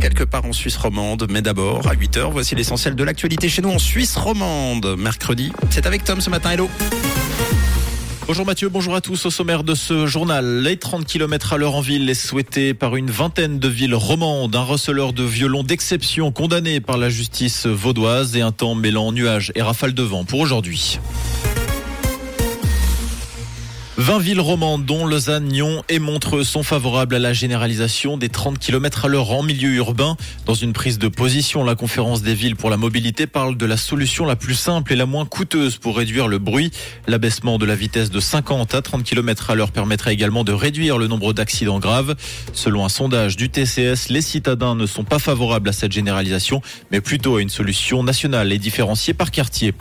quelque part en Suisse romande. Mais d'abord, à 8h, voici l'essentiel de l'actualité chez nous en Suisse romande. Mercredi, c'est avec Tom ce matin. Hello. Bonjour Mathieu, bonjour à tous. Au sommaire de ce journal, les 30 km à l'heure en ville est souhaité par une vingtaine de villes romandes. Un receleur de violon d'exception condamné par la justice vaudoise et un temps mêlant nuages et rafales de vent pour aujourd'hui. 20 villes romandes, dont Lausanne, Nyon et Montreux, sont favorables à la généralisation des 30 km à l'heure en milieu urbain. Dans une prise de position, la conférence des villes pour la mobilité parle de la solution la plus simple et la moins coûteuse pour réduire le bruit. L'abaissement de la vitesse de 50 à 30 km à l'heure permettrait également de réduire le nombre d'accidents graves. Selon un sondage du TCS, les citadins ne sont pas favorables à cette généralisation, mais plutôt à une solution nationale et différenciée par quartier.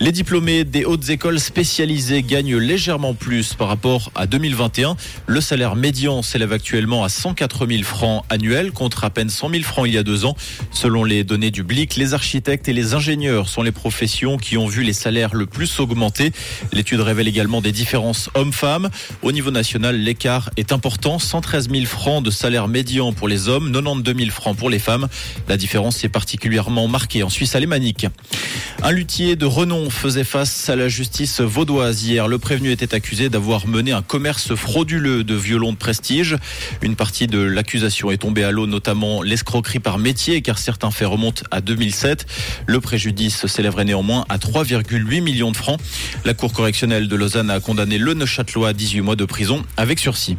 Les diplômés des hautes écoles spécialisées gagnent légèrement plus par rapport à 2021. Le salaire médian s'élève actuellement à 104 000 francs annuels contre à peine 100 000 francs il y a deux ans. Selon les données du BLIC, les architectes et les ingénieurs sont les professions qui ont vu les salaires le plus augmenter. L'étude révèle également des différences hommes-femmes. Au niveau national, l'écart est important. 113 000 francs de salaire médian pour les hommes, 92 000 francs pour les femmes. La différence est particulièrement marquée en Suisse alémanique. Un luthier de renom faisait face à la justice vaudoise hier. Le prévenu était accusé d'avoir mené un commerce frauduleux de violons de prestige. Une partie de l'accusation est tombée à l'eau, notamment l'escroquerie par métier, car certains faits remontent à 2007. Le préjudice s'élèverait néanmoins à 3,8 millions de francs. La Cour correctionnelle de Lausanne a condamné le Neuchâtelois à 18 mois de prison avec sursis.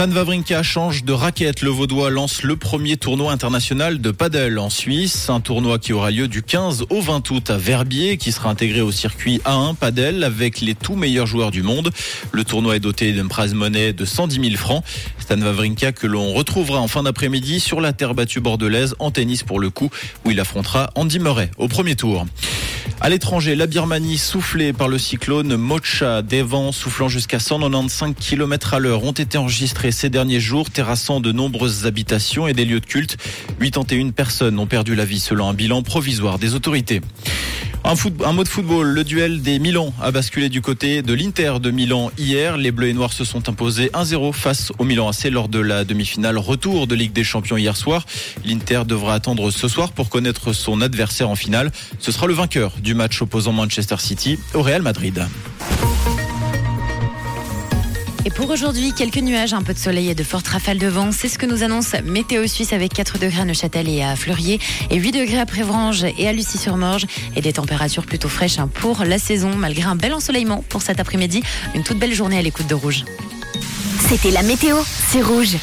Stan Wawrinka change de raquette. Le Vaudois lance le premier tournoi international de paddle en Suisse. Un tournoi qui aura lieu du 15 au 20 août à Verbier, qui sera intégré au circuit A1 paddle avec les tout meilleurs joueurs du monde. Le tournoi est doté d'une prize monnaie de 110 000 francs. Stan Wawrinka que l'on retrouvera en fin d'après-midi sur la terre battue bordelaise en tennis pour le coup, où il affrontera Andy Murray au premier tour. À l'étranger, la Birmanie soufflée par le cyclone Mocha. Des vents soufflant jusqu'à 195 km à l'heure ont été enregistrés ces derniers jours, terrassant de nombreuses habitations et des lieux de culte. 81 personnes ont perdu la vie selon un bilan provisoire des autorités. Un, mot de football, le duel des Milan a basculé du côté de l'Inter de Milan hier. Les Bleus et Noirs se sont imposés 1-0 face au Milan AC lors de la demi-finale retour de Ligue des Champions hier soir. L'Inter devra attendre ce soir pour connaître son adversaire en finale. Ce sera le vainqueur du match opposant Manchester City au Real Madrid. Et pour aujourd'hui, quelques nuages, un peu de soleil et de fortes rafales de vent. C'est ce que nous annonce Météo Suisse avec 4 degrés à Neuchâtel et à Fleurier et 8 degrés à Prévrange et à Lucie-sur-Morge et des températures plutôt fraîches hein, pour la saison malgré un bel ensoleillement pour cet après-midi. Une toute belle journée à l'écoute de Rouge. C'était la météo, c'est Rouge.